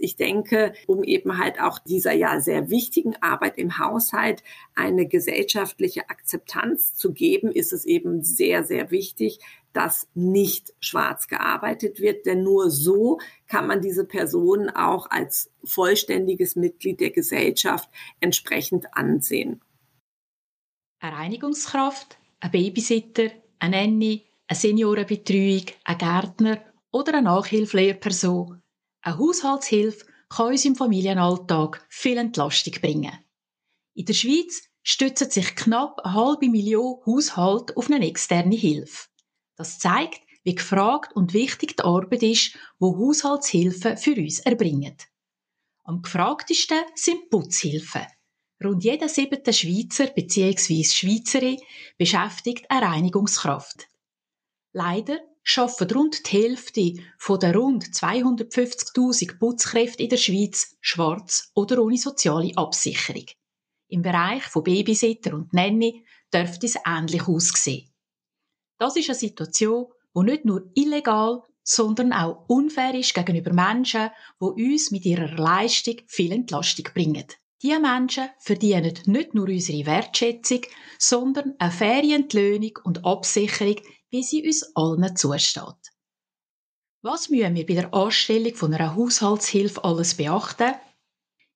Ich denke, um eben halt auch dieser ja sehr wichtigen Arbeit im Haushalt eine gesellschaftliche Akzeptanz zu geben, ist es eben sehr, sehr wichtig, dass nicht schwarz gearbeitet wird, denn nur so kann man diese Person auch als vollständiges Mitglied der Gesellschaft entsprechend ansehen. Eine Reinigungskraft, ein Babysitter, eine Nanny, eine Seniorenbetreuung, ein Gärtner oder eine Nachhilfelehrperson. Eine Haushaltshilfe kann uns im Familienalltag viel Entlastung bringen. In der Schweiz stützen sich knapp eine halbe Million Haushalte auf eine externe Hilfe. Das zeigt, wie gefragt und wichtig die Arbeit ist, wo Haushaltshilfen für uns erbringen. Am gefragtesten sind Putzhilfen. Rund jeder siebte Schweizer bzw. Schweizerin beschäftigt eine Reinigungskraft. Leider schaffen rund die Hälfte von der rund 250.000 Putzkräfte in der Schweiz schwarz oder ohne soziale Absicherung. Im Bereich von Babysitter und Nanny dürfte es ähnlich aussehen. Das ist eine Situation, die nicht nur illegal, sondern auch unfair ist gegenüber Menschen, die uns mit ihrer Leistung viel Entlastung bringen. Diese Menschen verdienen nicht nur unsere Wertschätzung, sondern eine faire Entlöhnung und Absicherung, wie sie uns allen zusteht. Was müssen wir bei der Anstellung von einer Haushaltshilfe alles beachten?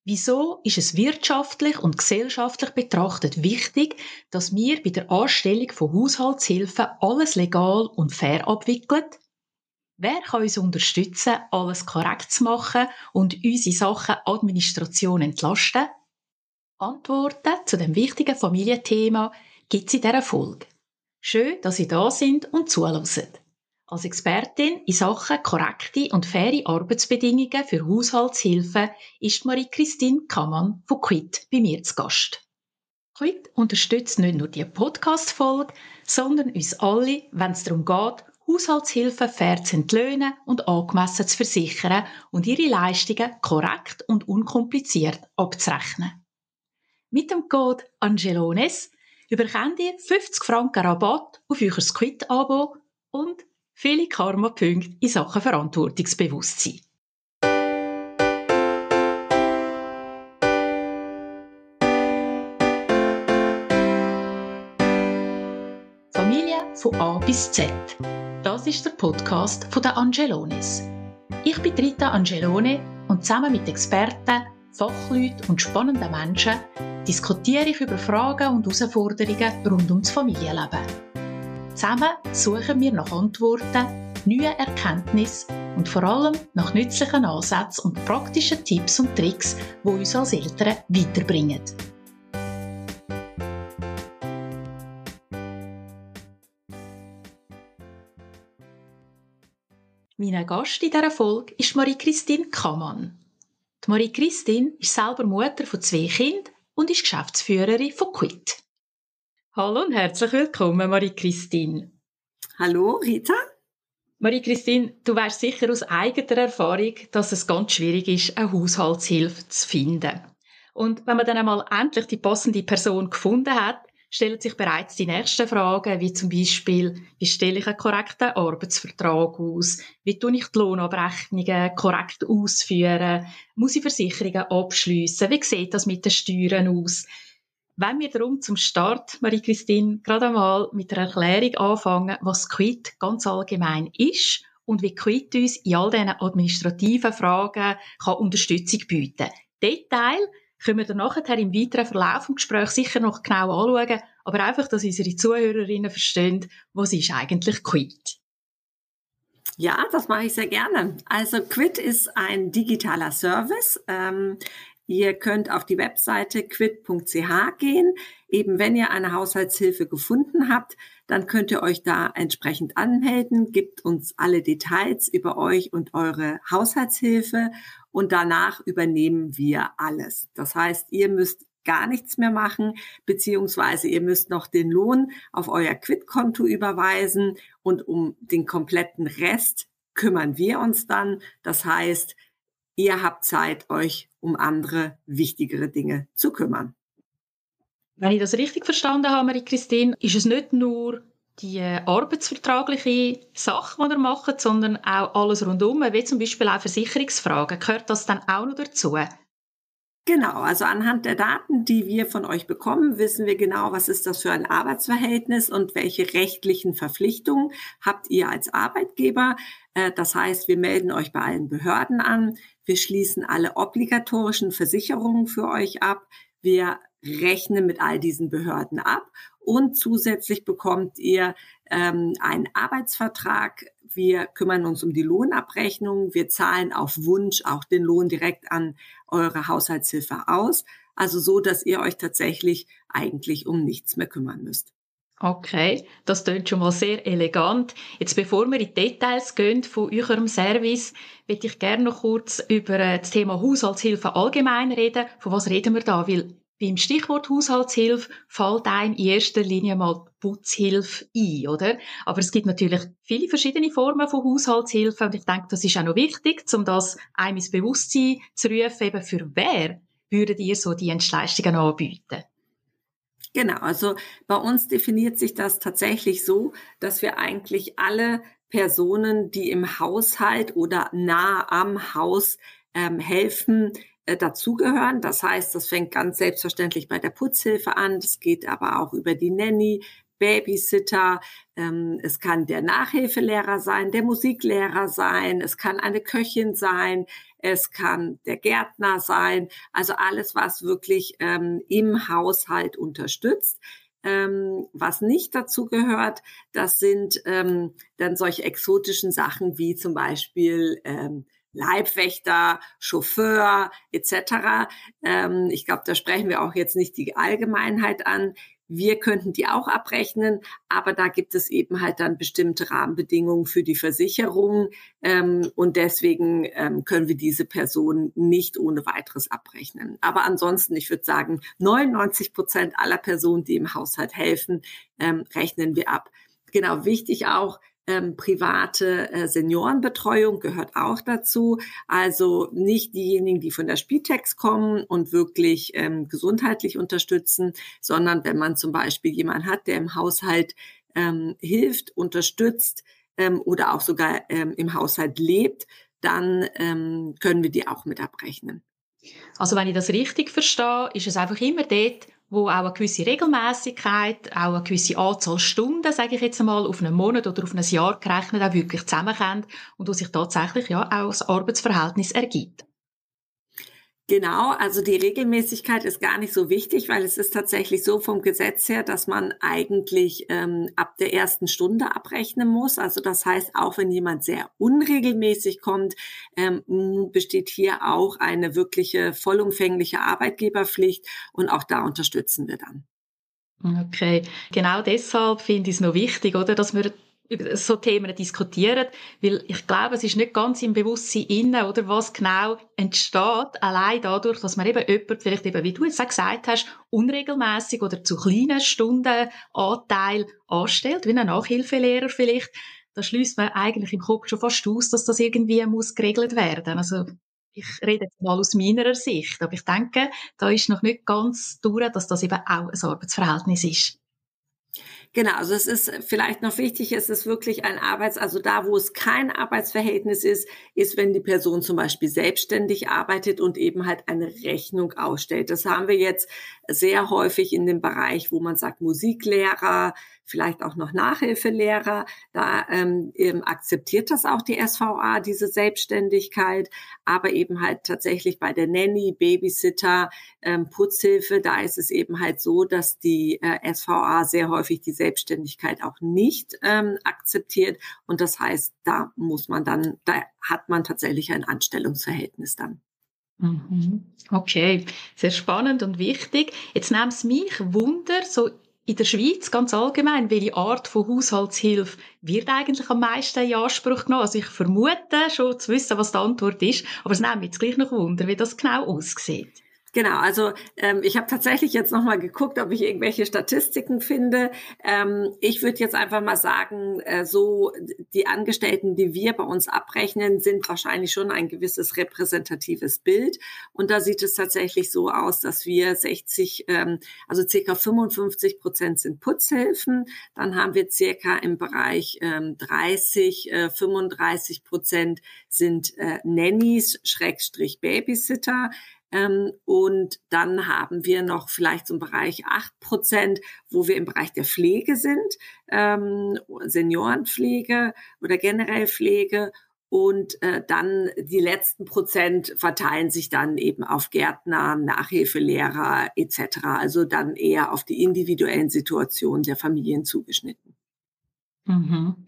Wieso ist es wirtschaftlich und gesellschaftlich betrachtet wichtig, dass wir bei der Anstellung von Haushaltshilfen alles legal und fair abwickeln? Wer kann uns unterstützen, alles korrekt zu machen und unsere Sachen Administration entlasten? Antworten zu dem wichtigen Familienthema gibt es in dieser Folge. Schön, dass Sie da sind und zuhören. Als Expertin in Sachen korrekte und faire Arbeitsbedingungen für Haushaltshilfen ist Marie-Christine Kammann von Quit bei mir zu Gast. Quit unterstützt nicht nur die Podcast-Folge, sondern uns alle, wenn es darum geht, Haushaltshilfen fair zu entlöhnen und angemessen zu versichern und ihre Leistungen korrekt und unkompliziert abzurechnen. Mit dem Code ANGELONES überkommt ihr 50 Franken Rabatt auf euer Quit-Abo und viele Karma-Punkte in Sachen Verantwortungsbewusstsein. Familie von A bis Z. Das ist der Podcast von der Angelones. Ich bin Rita Angelone und zusammen mit Experten, Fachleuten und spannenden Menschen diskutiere ich über Fragen und Herausforderungen rund ums Familienleben. Zusammen suchen wir nach Antworten, neuen Erkenntnissen und vor allem nach nützlichen Ansätzen und praktischen Tipps und Tricks, die uns als Eltern weiterbringen. Mein Gast in dieser Folge ist Marie-Christine Kammann. Marie-Christine ist selber Mutter von zwei Kindern und ist Geschäftsführerin von Quit. Hallo und herzlich willkommen, Marie-Christine. Hallo, Rita. Marie-Christine, du weißt sicher aus eigener Erfahrung, dass es ganz schwierig ist, eine Haushaltshilfe zu finden. Und wenn man dann einmal endlich die passende Person gefunden hat, stellen sich bereits die nächsten Fragen, wie zum Beispiel, wie stelle ich einen korrekten Arbeitsvertrag aus? Wie tue ich die Lohnabrechnungen korrekt ausführen? Muss ich Versicherungen abschliessen? Wie sieht das mit den Steuern aus? Wenn wir darum zum Start, Marie-Christine, gerade einmal mit der Erklärung anfangen, was Quit ganz allgemein ist und wie Quit uns in all diesen administrativen Fragen kann Unterstützung bieten Detail können wir dann nachher im weiteren Verlauf des Gesprächs sicher noch genau anschauen, aber einfach, dass unsere Zuhörerinnen verstehen, was ist eigentlich Quit. Ja, das mache ich sehr gerne. Also Quit ist ein digitaler Service. Ähm, Ihr könnt auf die Webseite quid.ch gehen. Eben wenn ihr eine Haushaltshilfe gefunden habt, dann könnt ihr euch da entsprechend anmelden, gibt uns alle Details über euch und eure Haushaltshilfe und danach übernehmen wir alles. Das heißt, ihr müsst gar nichts mehr machen, beziehungsweise ihr müsst noch den Lohn auf euer Quid-Konto überweisen und um den kompletten Rest kümmern wir uns dann. Das heißt, ihr habt Zeit, euch um andere wichtigere Dinge zu kümmern. Wenn ich das richtig verstanden habe, Marie-Christine, ist es nicht nur die arbeitsvertragliche Sache, die ihr macht, sondern auch alles rundum, wie zum Beispiel auch Versicherungsfragen. Gehört das dann auch noch dazu? Genau, also anhand der Daten, die wir von euch bekommen, wissen wir genau, was ist das für ein Arbeitsverhältnis und welche rechtlichen Verpflichtungen habt ihr als Arbeitgeber. Äh, das heißt, wir melden euch bei allen Behörden an, wir schließen alle obligatorischen Versicherungen für euch ab, wir rechnen mit all diesen Behörden ab und zusätzlich bekommt ihr ähm, einen Arbeitsvertrag. Wir kümmern uns um die Lohnabrechnung. Wir zahlen auf Wunsch auch den Lohn direkt an eure Haushaltshilfe aus. Also so, dass ihr euch tatsächlich eigentlich um nichts mehr kümmern müsst. Okay, das klingt schon mal sehr elegant. Jetzt, bevor wir in die Details gehen von eurem Service, würde ich gerne noch kurz über äh, das Thema Haushaltshilfe allgemein reden. Von was reden wir da? Weil beim Stichwort Haushaltshilfe fällt einem in erster Linie mal Putzhilfe ein, oder? Aber es gibt natürlich viele verschiedene Formen von Haushaltshilfe und ich denke, das ist auch noch wichtig, um das einem ins Bewusstsein zu rufen, eben für wer würdet ihr so Dienstleistungen anbieten? Genau, also bei uns definiert sich das tatsächlich so, dass wir eigentlich alle Personen, die im Haushalt oder nah am Haus ähm, helfen, äh, dazugehören. Das heißt, das fängt ganz selbstverständlich bei der Putzhilfe an. Das geht aber auch über die Nanny, Babysitter. Ähm, es kann der Nachhilfelehrer sein, der Musiklehrer sein. Es kann eine Köchin sein. Es kann der Gärtner sein. Also alles, was wirklich ähm, im Haushalt unterstützt. Ähm, was nicht dazu gehört, das sind ähm, dann solche exotischen Sachen wie zum Beispiel ähm, Leibwächter, Chauffeur etc. Ähm, ich glaube, da sprechen wir auch jetzt nicht die Allgemeinheit an. Wir könnten die auch abrechnen, aber da gibt es eben halt dann bestimmte Rahmenbedingungen für die Versicherung ähm, und deswegen ähm, können wir diese Personen nicht ohne weiteres abrechnen. Aber ansonsten, ich würde sagen, 99 Prozent aller Personen, die im Haushalt helfen, ähm, rechnen wir ab. Genau, wichtig auch, ähm, private äh, Seniorenbetreuung gehört auch dazu. Also nicht diejenigen, die von der Spitex kommen und wirklich ähm, gesundheitlich unterstützen, sondern wenn man zum Beispiel jemanden hat, der im Haushalt ähm, hilft, unterstützt ähm, oder auch sogar ähm, im Haushalt lebt, dann ähm, können wir die auch mit abrechnen. Also wenn ich das richtig verstehe, ist es einfach immer dort, wo auch eine gewisse Regelmäßigkeit, auch eine gewisse Anzahl Stunden, sage ich jetzt einmal, auf einen Monat oder auf ein Jahr gerechnet auch wirklich zusammenkommt und wo sich tatsächlich ja auch das Arbeitsverhältnis ergibt. Genau, also die Regelmäßigkeit ist gar nicht so wichtig, weil es ist tatsächlich so vom Gesetz her, dass man eigentlich ähm, ab der ersten Stunde abrechnen muss. Also das heißt, auch wenn jemand sehr unregelmäßig kommt, ähm, besteht hier auch eine wirkliche vollumfängliche Arbeitgeberpflicht und auch da unterstützen wir dann. Okay, genau deshalb finde ich es noch wichtig, oder, dass wir über so Themen diskutieren, weil ich glaube, es ist nicht ganz im Bewusstsein inne, oder was genau entsteht, allein dadurch, dass man eben jemand, vielleicht eben, wie du jetzt auch gesagt hast, unregelmäßig oder zu kleinen Stundenanteil anstellt, wie ein Nachhilfelehrer vielleicht, da schließt man eigentlich im Kopf schon fast aus, dass das irgendwie muss geregelt werden. Also ich rede jetzt mal aus meiner Sicht, aber ich denke, da ist noch nicht ganz durch, dass das eben auch ein Arbeitsverhältnis ist. Genau, also es ist vielleicht noch wichtig, es ist wirklich ein Arbeits, also da, wo es kein Arbeitsverhältnis ist, ist, wenn die Person zum Beispiel selbstständig arbeitet und eben halt eine Rechnung ausstellt. Das haben wir jetzt sehr häufig in dem Bereich, wo man sagt Musiklehrer, vielleicht auch noch Nachhilfelehrer. Da ähm, akzeptiert das auch die SVA, diese Selbstständigkeit, aber eben halt tatsächlich bei der Nanny, Babysitter, ähm, Putzhilfe, da ist es eben halt so, dass die äh, SVA sehr häufig die Selbstständigkeit auch nicht ähm, akzeptiert. Und das heißt, da muss man dann, da hat man tatsächlich ein Anstellungsverhältnis dann. Mhm. Okay, sehr spannend und wichtig. Jetzt nimmt es mich Wunder, so in der Schweiz ganz allgemein, welche Art von Haushaltshilfe wird eigentlich am meisten in Anspruch genommen? Also ich vermute schon zu wissen, was die Antwort ist, aber es nimmt mich jetzt gleich noch Wunder, wie das genau aussieht. Genau, also ähm, ich habe tatsächlich jetzt nochmal geguckt, ob ich irgendwelche Statistiken finde. Ähm, ich würde jetzt einfach mal sagen, äh, so die Angestellten, die wir bei uns abrechnen, sind wahrscheinlich schon ein gewisses repräsentatives Bild. Und da sieht es tatsächlich so aus, dass wir 60, ähm, also circa 55 Prozent sind Putzhilfen. Dann haben wir circa im Bereich ähm, 30, äh, 35 Prozent sind äh, Nannies, Schrägstrich Babysitter. Ähm, und dann haben wir noch vielleicht so einen Bereich acht Prozent, wo wir im Bereich der Pflege sind, ähm, Seniorenpflege oder generell Pflege. Und äh, dann die letzten Prozent verteilen sich dann eben auf Gärtner, Nachhilfelehrer etc. Also dann eher auf die individuellen Situationen der Familien zugeschnitten. Mhm.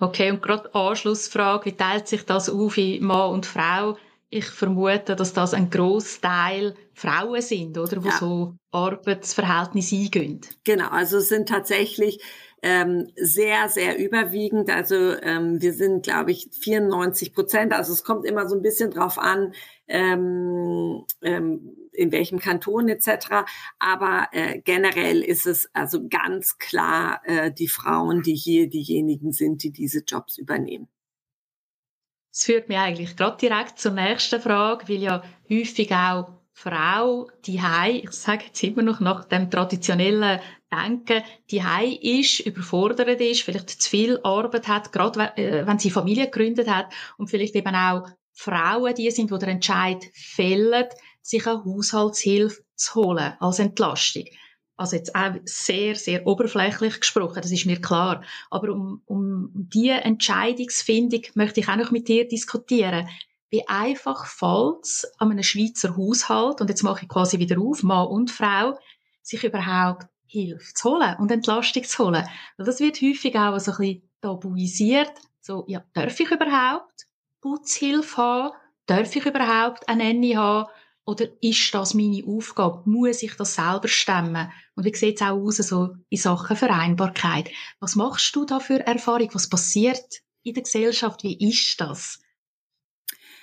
Okay, und gerade Anschlussfrage, wie teilt sich das auf in Mann und Frau? Ich vermute, dass das ein Großteil Frauen sind, oder, wo ja. so Arbeitsverhältnisse eingehen. Genau, also es sind tatsächlich ähm, sehr, sehr überwiegend. Also ähm, wir sind, glaube ich, 94 Prozent. Also es kommt immer so ein bisschen drauf an, ähm, ähm, in welchem Kanton etc. Aber äh, generell ist es also ganz klar äh, die Frauen, die hier diejenigen sind, die diese Jobs übernehmen. Das führt mich eigentlich gerade direkt zur nächsten Frage, weil ja häufig auch Frau, die Hai, ich sage jetzt immer noch nach dem traditionellen Denken, die Hai ist, überfordert ist, vielleicht zu viel Arbeit hat, gerade äh, wenn sie Familie gegründet hat und vielleicht eben auch Frauen die sind, die den Entscheid fällen, sich eine Haushaltshilfe zu holen als Entlastung also jetzt auch sehr, sehr oberflächlich gesprochen, das ist mir klar. Aber um, um die Entscheidungsfindung möchte ich auch noch mit dir diskutieren. Wie einfach fällt es an einem Schweizer Haushalt, und jetzt mache ich quasi wieder auf, Mann und Frau, sich überhaupt Hilfe zu holen und Entlastung zu holen. Weil das wird häufig auch so ein bisschen tabuisiert. So, ja, darf ich überhaupt Putzhilfe haben? Darf ich überhaupt eine Nanny haben? Oder ist das meine Aufgabe? Muss ich das selber stemmen? Und wie sieht es auch aus so in Sachen Vereinbarkeit? Was machst du da für Erfahrung? Was passiert in der Gesellschaft? Wie ist das?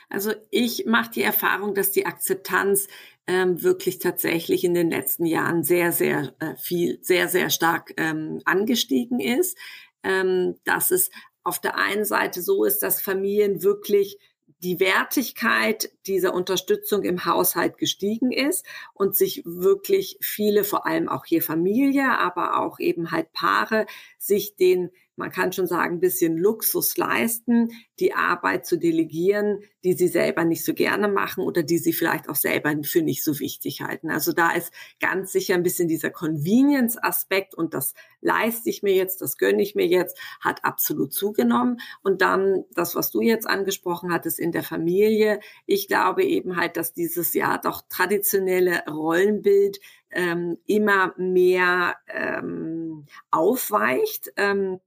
Also ich mache die Erfahrung, dass die Akzeptanz ähm, wirklich tatsächlich in den letzten Jahren sehr, sehr äh, viel, sehr, sehr stark ähm, angestiegen ist. Ähm, dass es auf der einen Seite so ist, dass Familien wirklich die Wertigkeit dieser Unterstützung im Haushalt gestiegen ist und sich wirklich viele, vor allem auch hier Familie, aber auch eben halt Paare, sich den man kann schon sagen, ein bisschen Luxus leisten, die Arbeit zu delegieren, die sie selber nicht so gerne machen oder die sie vielleicht auch selber für nicht so wichtig halten. Also da ist ganz sicher ein bisschen dieser Convenience-Aspekt und das leiste ich mir jetzt, das gönne ich mir jetzt, hat absolut zugenommen. Und dann das, was du jetzt angesprochen hattest in der Familie. Ich glaube eben halt, dass dieses Jahr doch traditionelle Rollenbild ähm, immer mehr ähm, aufweicht. Ähm,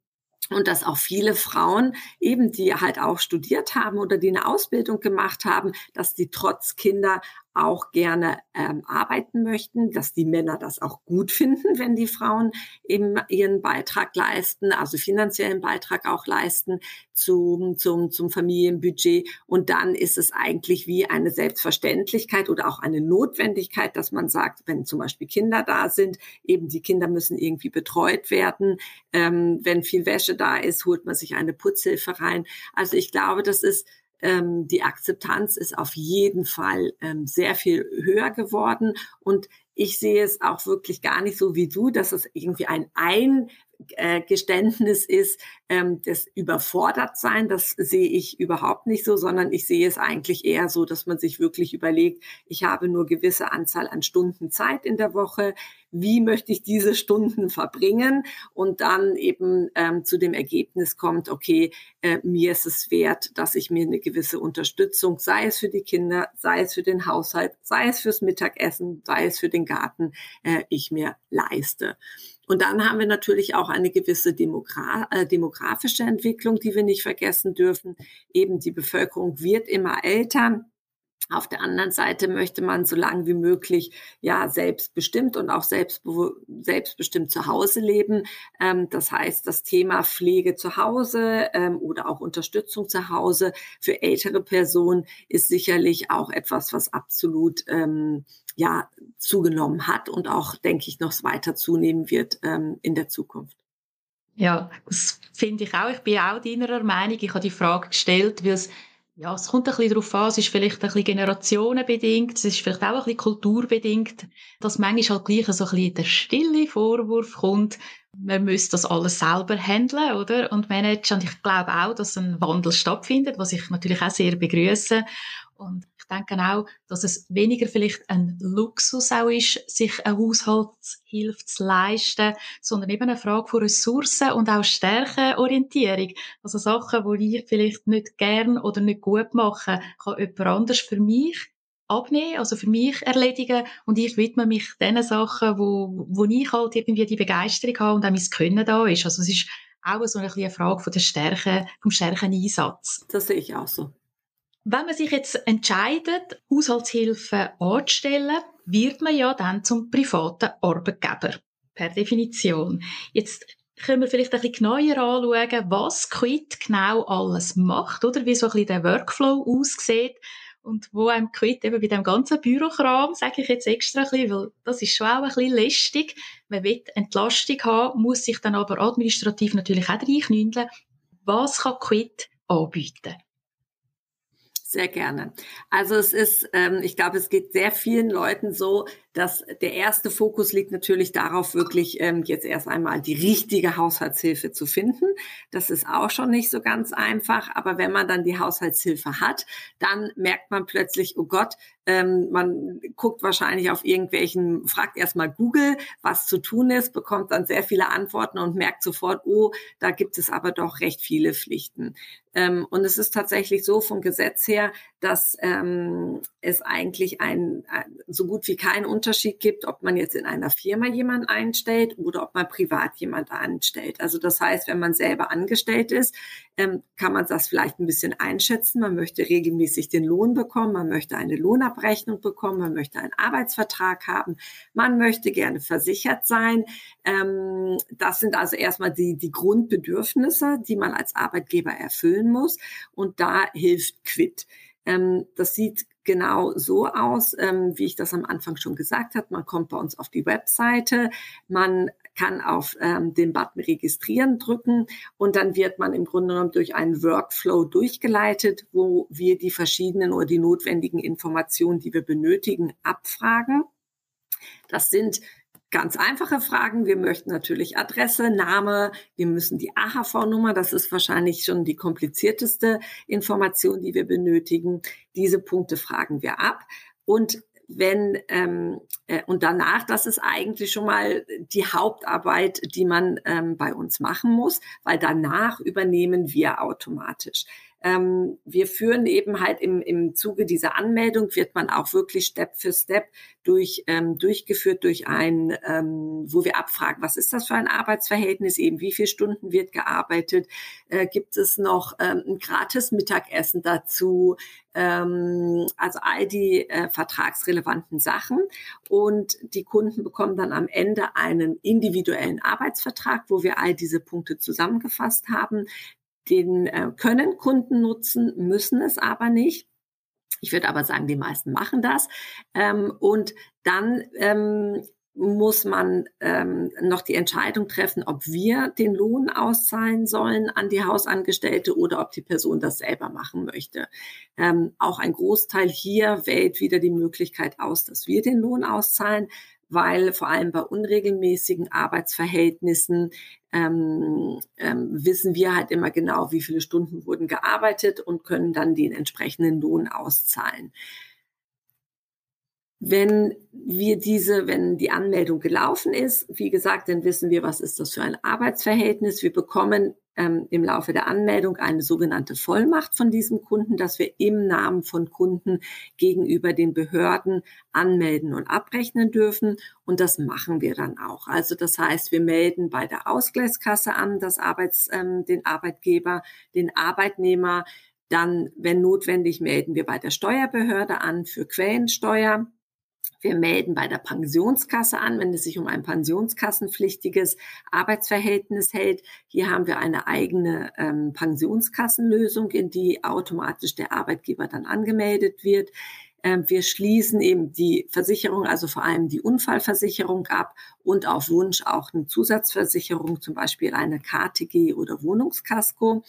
und dass auch viele Frauen eben, die halt auch studiert haben oder die eine Ausbildung gemacht haben, dass die trotz Kinder auch gerne ähm, arbeiten möchten, dass die Männer das auch gut finden, wenn die Frauen eben ihren Beitrag leisten, also finanziellen Beitrag auch leisten zum, zum, zum Familienbudget. Und dann ist es eigentlich wie eine Selbstverständlichkeit oder auch eine Notwendigkeit, dass man sagt, wenn zum Beispiel Kinder da sind, eben die Kinder müssen irgendwie betreut werden. Ähm, wenn viel Wäsche da ist, holt man sich eine Putzhilfe rein. Also ich glaube, das ist ähm, die Akzeptanz ist auf jeden Fall ähm, sehr viel höher geworden. Und ich sehe es auch wirklich gar nicht so wie du, dass es irgendwie ein Eingeständnis ist, ähm, das überfordert sein. Das sehe ich überhaupt nicht so, sondern ich sehe es eigentlich eher so, dass man sich wirklich überlegt, ich habe nur gewisse Anzahl an Stunden Zeit in der Woche wie möchte ich diese Stunden verbringen und dann eben ähm, zu dem Ergebnis kommt, okay, äh, mir ist es wert, dass ich mir eine gewisse Unterstützung, sei es für die Kinder, sei es für den Haushalt, sei es fürs Mittagessen, sei es für den Garten, äh, ich mir leiste. Und dann haben wir natürlich auch eine gewisse Demogra äh, demografische Entwicklung, die wir nicht vergessen dürfen. Eben die Bevölkerung wird immer älter. Auf der anderen Seite möchte man so lange wie möglich ja selbstbestimmt und auch selbstbestimmt zu Hause leben. Ähm, das heißt, das Thema Pflege zu Hause ähm, oder auch Unterstützung zu Hause für ältere Personen ist sicherlich auch etwas, was absolut ähm, ja zugenommen hat und auch, denke ich, noch weiter zunehmen wird ähm, in der Zukunft. Ja, das finde ich auch. Ich bin auch deiner Meinung. Ich habe die Frage gestellt, weil es ja, es kommt ein bisschen darauf an, es ist vielleicht ein bisschen generationenbedingt, es ist vielleicht auch ein bisschen kulturbedingt, dass manchmal halt gleich so ein bisschen der stille Vorwurf kommt, man müsste das alles selber handeln, oder? Und managen. Und ich glaube auch, dass ein Wandel stattfindet, was ich natürlich auch sehr begrüße. Und ich denke auch, dass es weniger vielleicht ein Luxus auch ist, sich eine Haushaltshilfe zu leisten, sondern eben eine Frage von Ressourcen und auch Stärkenorientierung. Also Sachen, die ich vielleicht nicht gern oder nicht gut mache, kann jemand anders für mich abnehmen, also für mich erledigen und ich widme mich den Sachen, wo, wo ich halt irgendwie die Begeisterung habe und auch mein Können da ist. Also es ist auch so eine Frage von der Stärke, vom Stärkeneinsatz. Das sehe ich auch so. Wenn man sich jetzt entscheidet, Haushaltshilfe anzustellen, wird man ja dann zum privaten Arbeitgeber. Per Definition. Jetzt können wir vielleicht ein bisschen genauer anschauen, was Quit genau alles macht, oder wie so ein bisschen der Workflow aussieht und wo einem Quit eben bei dem ganzen Bürokram, sage ich jetzt extra ein bisschen, weil das ist schon auch ein bisschen lästig. Man will Entlastung haben, muss sich dann aber administrativ natürlich auch reinknündeln. Was kann Quit anbieten? Sehr gerne. Also es ist, ähm, ich glaube, es geht sehr vielen Leuten so, dass der erste Fokus liegt natürlich darauf, wirklich ähm, jetzt erst einmal die richtige Haushaltshilfe zu finden. Das ist auch schon nicht so ganz einfach. Aber wenn man dann die Haushaltshilfe hat, dann merkt man plötzlich, oh Gott, ähm, man guckt wahrscheinlich auf irgendwelchen, fragt erstmal Google, was zu tun ist, bekommt dann sehr viele Antworten und merkt sofort, oh, da gibt es aber doch recht viele Pflichten. Ähm, und es ist tatsächlich so vom Gesetz her, dass ähm, es eigentlich ein, ein so gut wie keinen Unterschied gibt, ob man jetzt in einer Firma jemanden einstellt oder ob man privat jemanden anstellt. Also das heißt, wenn man selber angestellt ist, ähm, kann man das vielleicht ein bisschen einschätzen. Man möchte regelmäßig den Lohn bekommen, man möchte eine Lohnabrechnung bekommen, man möchte einen Arbeitsvertrag haben, man möchte gerne versichert sein. Ähm, das sind also erstmal die, die Grundbedürfnisse, die man als Arbeitgeber erfüllen muss. Und da hilft Quit. Ähm, das sieht genau so aus, ähm, wie ich das am Anfang schon gesagt habe. Man kommt bei uns auf die Webseite, man kann auf ähm, den Button registrieren drücken und dann wird man im Grunde genommen durch einen Workflow durchgeleitet, wo wir die verschiedenen oder die notwendigen Informationen, die wir benötigen, abfragen. Das sind ganz einfache Fragen. Wir möchten natürlich Adresse, Name, wir müssen die AHV-Nummer, das ist wahrscheinlich schon die komplizierteste Information, die wir benötigen. Diese Punkte fragen wir ab. Und wenn ähm, äh, und danach, das ist eigentlich schon mal die Hauptarbeit, die man ähm, bei uns machen muss, weil danach übernehmen wir automatisch. Ähm, wir führen eben halt im, im Zuge dieser Anmeldung, wird man auch wirklich Step für Step durch, ähm, durchgeführt durch ein, ähm, wo wir abfragen, was ist das für ein Arbeitsverhältnis, eben wie viele Stunden wird gearbeitet, äh, gibt es noch ähm, ein gratis Mittagessen dazu, ähm, also all die äh, vertragsrelevanten Sachen. Und die Kunden bekommen dann am Ende einen individuellen Arbeitsvertrag, wo wir all diese Punkte zusammengefasst haben. Den äh, können Kunden nutzen, müssen es aber nicht. Ich würde aber sagen, die meisten machen das. Ähm, und dann ähm, muss man ähm, noch die Entscheidung treffen, ob wir den Lohn auszahlen sollen an die Hausangestellte oder ob die Person das selber machen möchte. Ähm, auch ein Großteil hier wählt wieder die Möglichkeit aus, dass wir den Lohn auszahlen weil vor allem bei unregelmäßigen Arbeitsverhältnissen ähm, ähm, wissen wir halt immer genau, wie viele Stunden wurden gearbeitet und können dann den entsprechenden Lohn auszahlen. Wenn wir diese, wenn die Anmeldung gelaufen ist, wie gesagt, dann wissen wir, was ist das für ein Arbeitsverhältnis. Wir bekommen ähm, im Laufe der Anmeldung eine sogenannte Vollmacht von diesem Kunden, dass wir im Namen von Kunden gegenüber den Behörden anmelden und abrechnen dürfen. Und das machen wir dann auch. Also das heißt, wir melden bei der Ausgleichskasse an, das Arbeits, ähm, den Arbeitgeber, den Arbeitnehmer, Dann, wenn notwendig, melden wir bei der Steuerbehörde an für Quellensteuer. Wir melden bei der Pensionskasse an, wenn es sich um ein pensionskassenpflichtiges Arbeitsverhältnis hält. Hier haben wir eine eigene ähm, Pensionskassenlösung, in die automatisch der Arbeitgeber dann angemeldet wird. Ähm, wir schließen eben die Versicherung, also vor allem die Unfallversicherung ab und auf Wunsch auch eine Zusatzversicherung, zum Beispiel eine KTG oder Wohnungskasko.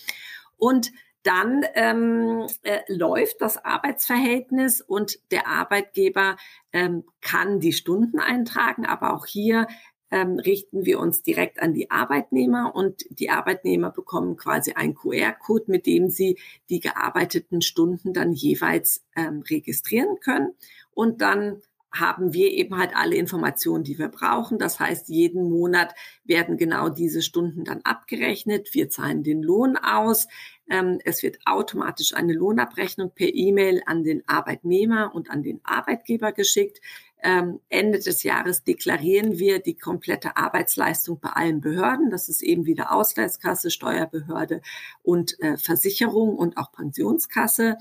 Und dann ähm, äh, läuft das Arbeitsverhältnis und der Arbeitgeber ähm, kann die Stunden eintragen, aber auch hier ähm, richten wir uns direkt an die Arbeitnehmer und die Arbeitnehmer bekommen quasi einen QR-Code, mit dem sie die gearbeiteten Stunden dann jeweils ähm, registrieren können. Und dann haben wir eben halt alle Informationen, die wir brauchen. Das heißt, jeden Monat werden genau diese Stunden dann abgerechnet. Wir zahlen den Lohn aus. Ähm, es wird automatisch eine Lohnabrechnung per E-Mail an den Arbeitnehmer und an den Arbeitgeber geschickt. Ähm, Ende des Jahres deklarieren wir die komplette Arbeitsleistung bei allen Behörden. Das ist eben wieder Ausgleichskasse, Steuerbehörde und äh, Versicherung und auch Pensionskasse.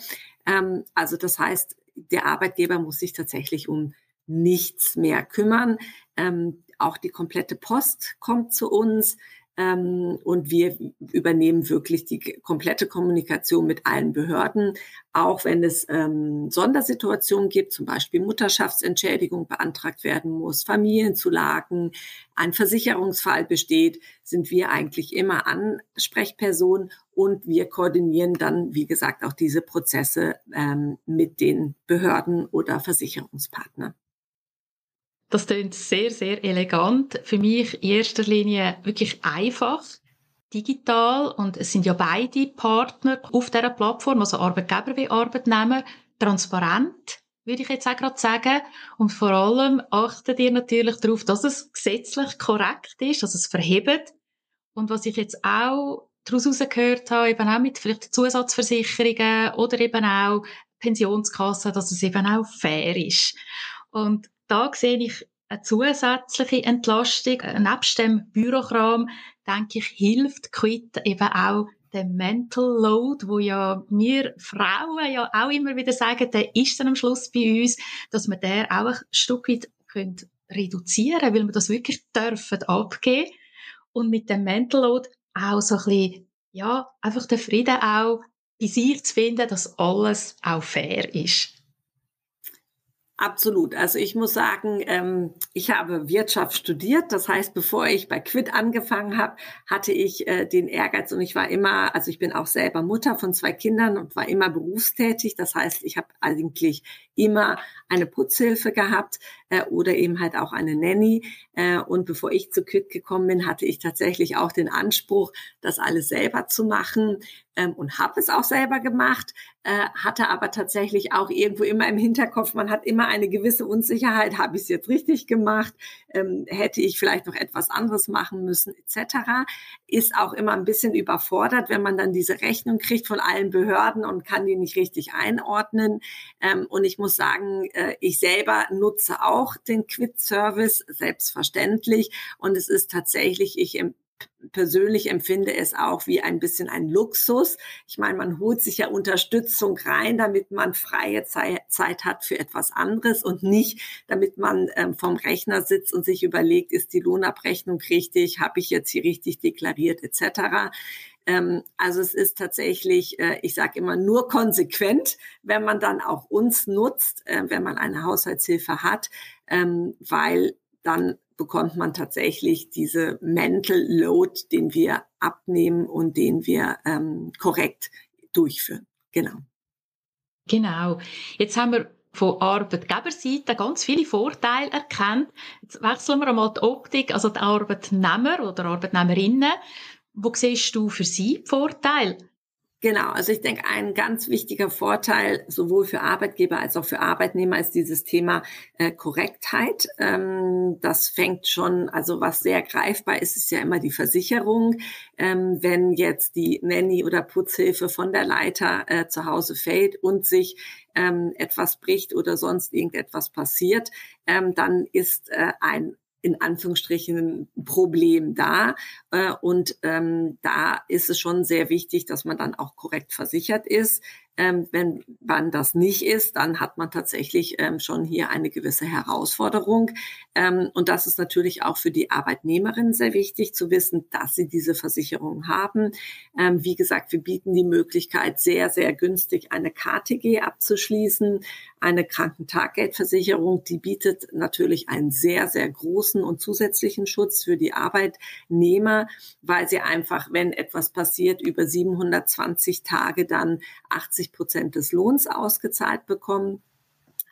Ähm, also das heißt, der Arbeitgeber muss sich tatsächlich um nichts mehr kümmern. Ähm, auch die komplette Post kommt zu uns. Ähm, und wir übernehmen wirklich die komplette Kommunikation mit allen Behörden, auch wenn es ähm, Sondersituationen gibt, zum Beispiel Mutterschaftsentschädigung beantragt werden muss, Familienzulagen, ein Versicherungsfall besteht, sind wir eigentlich immer Ansprechpersonen und wir koordinieren dann, wie gesagt, auch diese Prozesse ähm, mit den Behörden oder Versicherungspartnern. Das klingt sehr, sehr elegant. Für mich in erster Linie wirklich einfach, digital und es sind ja beide Partner auf dieser Plattform, also Arbeitgeber wie Arbeitnehmer, transparent, würde ich jetzt auch gerade sagen. Und vor allem achtet ihr natürlich darauf, dass es gesetzlich korrekt ist, dass es verhebt. Und was ich jetzt auch daraus gehört habe, eben auch mit vielleicht Zusatzversicherungen oder eben auch Pensionskassen, dass es eben auch fair ist. Und da sehe ich eine zusätzliche Entlastung. Nebst dem Bürokram, denke ich, hilft Quit eben auch der Mental Load, wo ja wir Frauen ja auch immer wieder sagen, der ist dann am Schluss bei uns, dass wir der auch ein Stück weit können reduzieren weil wir das wirklich dürfen abgeben. Und mit dem Mental Load auch so ein bisschen, ja, einfach den Frieden auch bei sich zu finden, dass alles auch fair ist. Absolut. Also ich muss sagen, ähm, ich habe Wirtschaft studiert. Das heißt, bevor ich bei Quid angefangen habe, hatte ich äh, den Ehrgeiz und ich war immer, also ich bin auch selber Mutter von zwei Kindern und war immer berufstätig. Das heißt, ich habe eigentlich immer eine Putzhilfe gehabt äh, oder eben halt auch eine Nanny. Äh, und bevor ich zu Quid gekommen bin, hatte ich tatsächlich auch den Anspruch, das alles selber zu machen ähm, und habe es auch selber gemacht, äh, hatte aber tatsächlich auch irgendwo immer im Hinterkopf, man hat immer eine gewisse Unsicherheit, habe ich es jetzt richtig gemacht, ähm, hätte ich vielleicht noch etwas anderes machen müssen, etc. Ist auch immer ein bisschen überfordert, wenn man dann diese Rechnung kriegt von allen Behörden und kann die nicht richtig einordnen. Ähm, und ich muss sagen, äh, ich selber nutze auch den Quit-Service, selbstverständlich. Und es ist tatsächlich, ich persönlich empfinde es auch wie ein bisschen ein Luxus. Ich meine, man holt sich ja Unterstützung rein, damit man freie Zeit hat für etwas anderes und nicht, damit man ähm, vom Rechner sitzt und sich überlegt, ist die Lohnabrechnung richtig, habe ich jetzt hier richtig deklariert etc. Ähm, also es ist tatsächlich, äh, ich sage immer, nur konsequent, wenn man dann auch uns nutzt, äh, wenn man eine Haushaltshilfe hat, ähm, weil dann bekommt man tatsächlich diese Mental Load, den wir abnehmen und den wir ähm, korrekt durchführen. Genau. Genau. Jetzt haben wir von Arbeitgeberseite ganz viele Vorteile erkannt. Jetzt wechseln wir einmal die Optik, also die Arbeitnehmer oder Arbeitnehmerinnen. Wo siehst du für sie die Vorteile? Genau, also ich denke, ein ganz wichtiger Vorteil sowohl für Arbeitgeber als auch für Arbeitnehmer ist dieses Thema äh, Korrektheit. Ähm, das fängt schon, also was sehr greifbar ist, ist ja immer die Versicherung. Ähm, wenn jetzt die Nanny oder Putzhilfe von der Leiter äh, zu Hause fällt und sich ähm, etwas bricht oder sonst irgendetwas passiert, ähm, dann ist äh, ein in Anführungsstrichen Problem da. Äh, und ähm, da ist es schon sehr wichtig, dass man dann auch korrekt versichert ist. Ähm, wenn man das nicht ist, dann hat man tatsächlich ähm, schon hier eine gewisse Herausforderung. Ähm, und das ist natürlich auch für die Arbeitnehmerin sehr wichtig zu wissen, dass sie diese Versicherung haben. Ähm, wie gesagt, wir bieten die Möglichkeit, sehr, sehr günstig eine KTG abzuschließen. Eine Krankentaggeldversicherung, die bietet natürlich einen sehr, sehr großen und zusätzlichen Schutz für die Arbeitnehmer, weil sie einfach, wenn etwas passiert, über 720 Tage dann 80 80 Prozent des Lohns ausgezahlt bekommen.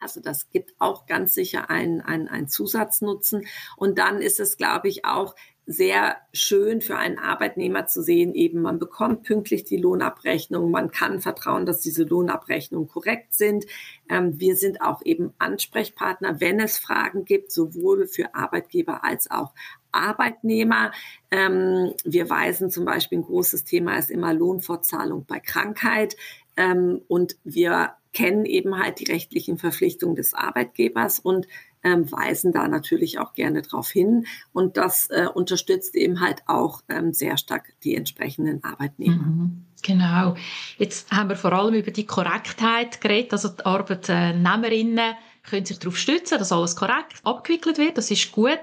Also das gibt auch ganz sicher einen, einen, einen Zusatznutzen. Und dann ist es, glaube ich, auch sehr schön für einen Arbeitnehmer zu sehen, eben man bekommt pünktlich die Lohnabrechnung, man kann vertrauen, dass diese Lohnabrechnungen korrekt sind. Ähm, wir sind auch eben Ansprechpartner, wenn es Fragen gibt, sowohl für Arbeitgeber als auch Arbeitnehmer. Ähm, wir weisen zum Beispiel ein großes Thema ist immer Lohnfortzahlung bei Krankheit. Ähm, und wir kennen eben halt die rechtlichen Verpflichtungen des Arbeitgebers und ähm, weisen da natürlich auch gerne darauf hin. Und das äh, unterstützt eben halt auch ähm, sehr stark die entsprechenden Arbeitnehmer. Mhm, genau. Jetzt haben wir vor allem über die Korrektheit geredet. Also die Arbeitnehmerinnen können sich darauf stützen, dass alles korrekt abgewickelt wird. Das ist gut.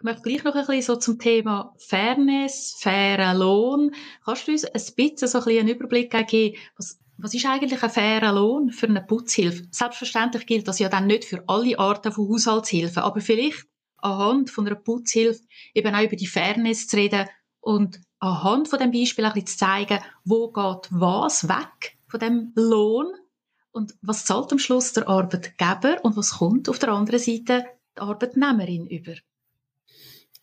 Ich möchte gleich noch ein bisschen so zum Thema Fairness, fairer Lohn. Kannst du uns ein bisschen so ein bisschen einen Überblick geben, was, was ist eigentlich ein fairer Lohn für eine Putzhilfe? Selbstverständlich gilt das ja dann nicht für alle Arten von Haushaltshilfen, aber vielleicht anhand von einer Putzhilfe eben auch über die Fairness zu reden und anhand von dem Beispiel ein bisschen zu zeigen, wo geht was weg von dem Lohn und was zahlt am Schluss der Arbeitgeber und was kommt auf der anderen Seite die Arbeitnehmerin über.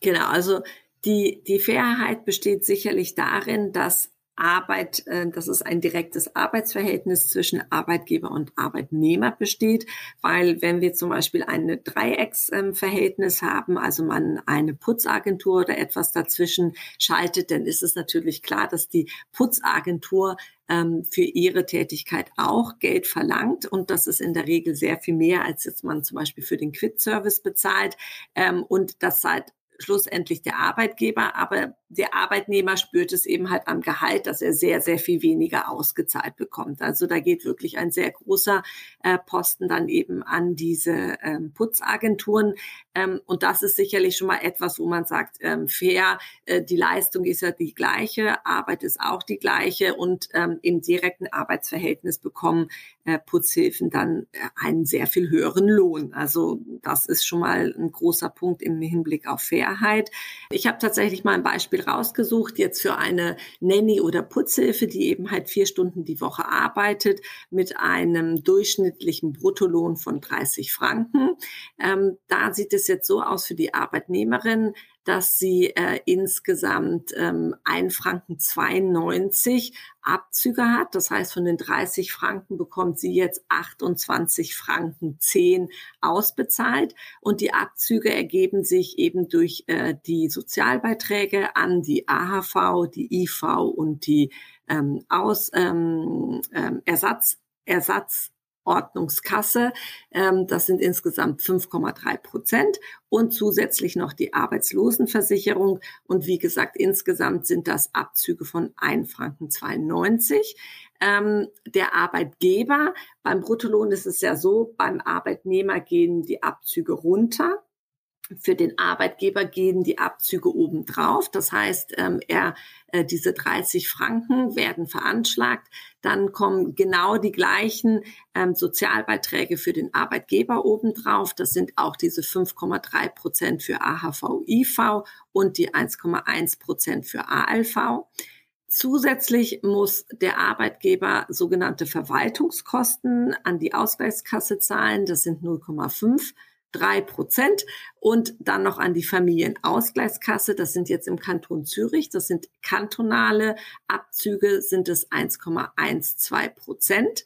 Genau, also die, die Fairheit besteht sicherlich darin, dass Arbeit, äh, dass es ein direktes Arbeitsverhältnis zwischen Arbeitgeber und Arbeitnehmer besteht, weil wenn wir zum Beispiel ein Dreiecksverhältnis haben, also man eine Putzagentur oder etwas dazwischen schaltet, dann ist es natürlich klar, dass die Putzagentur ähm, für ihre Tätigkeit auch Geld verlangt. Und das ist in der Regel sehr viel mehr, als jetzt man zum Beispiel für den Quit-Service bezahlt. Ähm, und das zahlt schlussendlich der Arbeitgeber, aber der Arbeitnehmer spürt es eben halt am Gehalt, dass er sehr, sehr viel weniger ausgezahlt bekommt. Also da geht wirklich ein sehr großer äh, Posten dann eben an diese ähm, Putzagenturen. Ähm, und das ist sicherlich schon mal etwas, wo man sagt, ähm, fair, äh, die Leistung ist ja die gleiche, Arbeit ist auch die gleiche und ähm, im direkten Arbeitsverhältnis bekommen äh, Putzhilfen dann äh, einen sehr viel höheren Lohn. Also das ist schon mal ein großer Punkt im Hinblick auf Fairheit. Ich habe tatsächlich mal ein Beispiel rausgesucht, jetzt für eine Nanny oder Putzhilfe, die eben halt vier Stunden die Woche arbeitet mit einem durchschnittlichen Bruttolohn von 30 Franken. Ähm, da sieht es jetzt so aus für die Arbeitnehmerin, dass sie äh, insgesamt ähm, 1 Franken 92 Abzüge hat. Das heißt, von den 30 Franken bekommt sie jetzt 28 Franken 10 ausbezahlt. Und die Abzüge ergeben sich eben durch äh, die Sozialbeiträge an die AHV, die IV und die ähm, Aus, ähm, ähm, Ersatz, Ersatz Ordnungskasse. Ähm, das sind insgesamt 5,3 Prozent und zusätzlich noch die Arbeitslosenversicherung. Und wie gesagt, insgesamt sind das Abzüge von 1 Franken 92. Ähm, der Arbeitgeber, beim Bruttolohn ist es ja so, beim Arbeitnehmer gehen die Abzüge runter. Für den Arbeitgeber gehen die Abzüge obendrauf. Das heißt, ähm, er, äh, diese 30 Franken werden veranschlagt. Dann kommen genau die gleichen ähm, Sozialbeiträge für den Arbeitgeber obendrauf. Das sind auch diese 5,3 Prozent für AHV, IV und die 1,1 Prozent für ALV. Zusätzlich muss der Arbeitgeber sogenannte Verwaltungskosten an die Ausgleichskasse zahlen. Das sind 0,5 drei Prozent und dann noch an die Familienausgleichskasse. Das sind jetzt im Kanton Zürich. Das sind kantonale Abzüge, sind es 1,12 Prozent.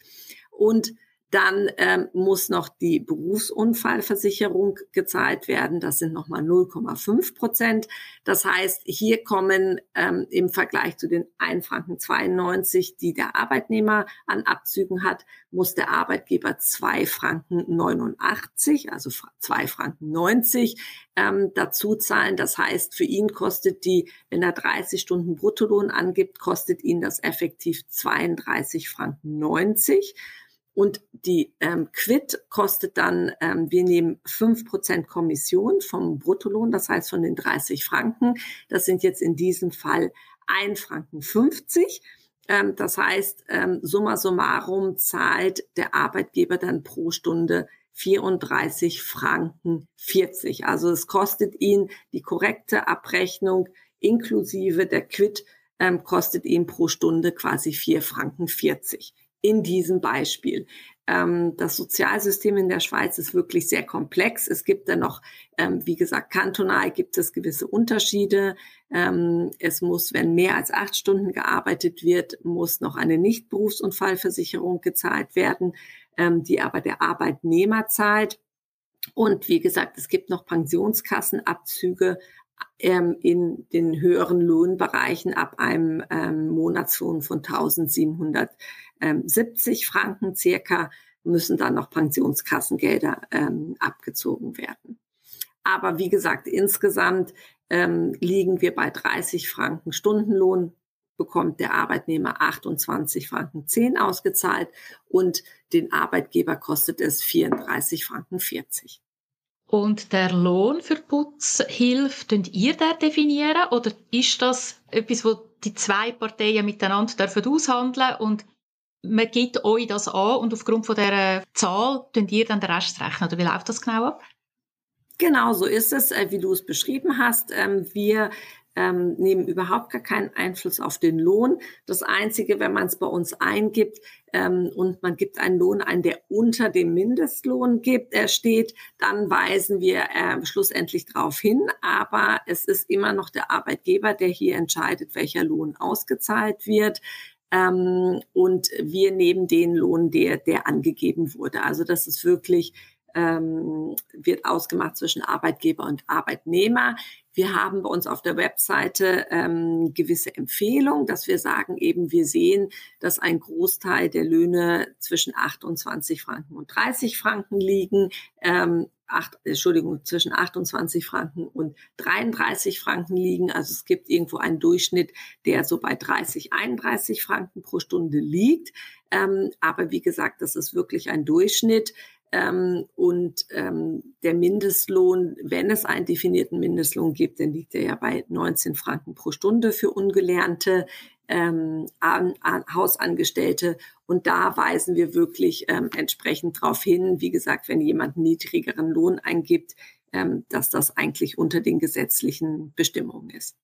Und Dann ähm, muss noch die Berufsunfallversicherung gezahlt werden. Das sind nochmal 0,5 Prozent. Das heißt, hier kommen ähm, im Vergleich zu den 1 Franken 92, die der Arbeitnehmer an Abzügen hat, muss der Arbeitgeber 2 Franken 89, also 2 Franken 90 ähm, dazu zahlen. Das heißt, für ihn kostet die, wenn er 30 Stunden Bruttolohn angibt, kostet ihn das effektiv 32 Franken 90. Und die ähm, Quit kostet dann, ähm, wir nehmen fünf Prozent Kommission vom Bruttolohn, das heißt von den 30 Franken. Das sind jetzt in diesem Fall ein Franken 50. Ähm, das heißt, ähm, summa summarum zahlt der Arbeitgeber dann pro Stunde 34 Franken 40. Also es kostet ihn die korrekte Abrechnung inklusive der Quit ähm, kostet ihn pro Stunde quasi 4 Franken 40 in diesem Beispiel. Ähm, das Sozialsystem in der Schweiz ist wirklich sehr komplex. Es gibt da noch, ähm, wie gesagt, kantonal gibt es gewisse Unterschiede. Ähm, es muss, wenn mehr als acht Stunden gearbeitet wird, muss noch eine Nichtberufsunfallversicherung gezahlt werden, ähm, die aber der Arbeitnehmer zahlt. Und wie gesagt, es gibt noch Pensionskassenabzüge ähm, in den höheren Lohnbereichen ab einem ähm, Monatslohn von 1770 Franken circa müssen dann noch Pensionskassengelder ähm, abgezogen werden. Aber wie gesagt, insgesamt ähm, liegen wir bei 30 Franken Stundenlohn, bekommt der Arbeitnehmer 28 Franken 10 ausgezahlt und den Arbeitgeber kostet es 34 Franken 40. Und der Lohn für Putzhilfe, könnt ihr den definieren? Oder ist das etwas, wo die zwei Parteien miteinander dürfen aushandeln und man gibt euch das an und aufgrund von dieser Zahl könnt ihr dann den Rest rechnen? Oder wie läuft das genau ab? Genau, so ist es, äh, wie du es beschrieben hast. Ähm, wir ähm, nehmen überhaupt gar keinen Einfluss auf den Lohn. Das Einzige, wenn man es bei uns eingibt ähm, und man gibt einen Lohn ein, der unter dem Mindestlohn gibt, er steht, dann weisen wir äh, schlussendlich darauf hin. Aber es ist immer noch der Arbeitgeber, der hier entscheidet, welcher Lohn ausgezahlt wird. Ähm, und wir nehmen den Lohn, der, der angegeben wurde. Also das ist wirklich ähm, wird ausgemacht zwischen Arbeitgeber und Arbeitnehmer. Wir haben bei uns auf der Webseite ähm, gewisse Empfehlungen, dass wir sagen eben, wir sehen, dass ein Großteil der Löhne zwischen 28 Franken und 30 Franken liegen. Ähm, acht, Entschuldigung, zwischen 28 Franken und 33 Franken liegen. Also es gibt irgendwo einen Durchschnitt, der so bei 30, 31 Franken pro Stunde liegt. Ähm, aber wie gesagt, das ist wirklich ein Durchschnitt. Ähm, und ähm, der Mindestlohn, wenn es einen definierten Mindestlohn gibt, dann liegt er ja bei 19 Franken pro Stunde für ungelernte ähm, an, an Hausangestellte. Und da weisen wir wirklich ähm, entsprechend darauf hin, wie gesagt, wenn jemand einen niedrigeren Lohn eingibt, ähm, dass das eigentlich unter den gesetzlichen Bestimmungen ist.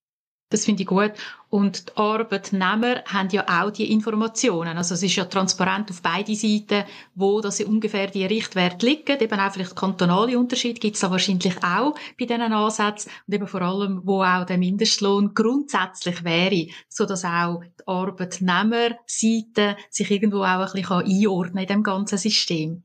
Das finde ich gut. Und die Arbeitnehmer haben ja auch die Informationen. Also es ist ja transparent auf beide Seiten, wo das ungefähr die Richtwerte liegen. Eben auch vielleicht kantonale Unterschiede gibt es da wahrscheinlich auch bei diesen Ansätzen. Und eben vor allem, wo auch der Mindestlohn grundsätzlich wäre, so dass auch die Arbeitnehmerseite sich irgendwo auch ein bisschen einordnen kann in dem ganzen System.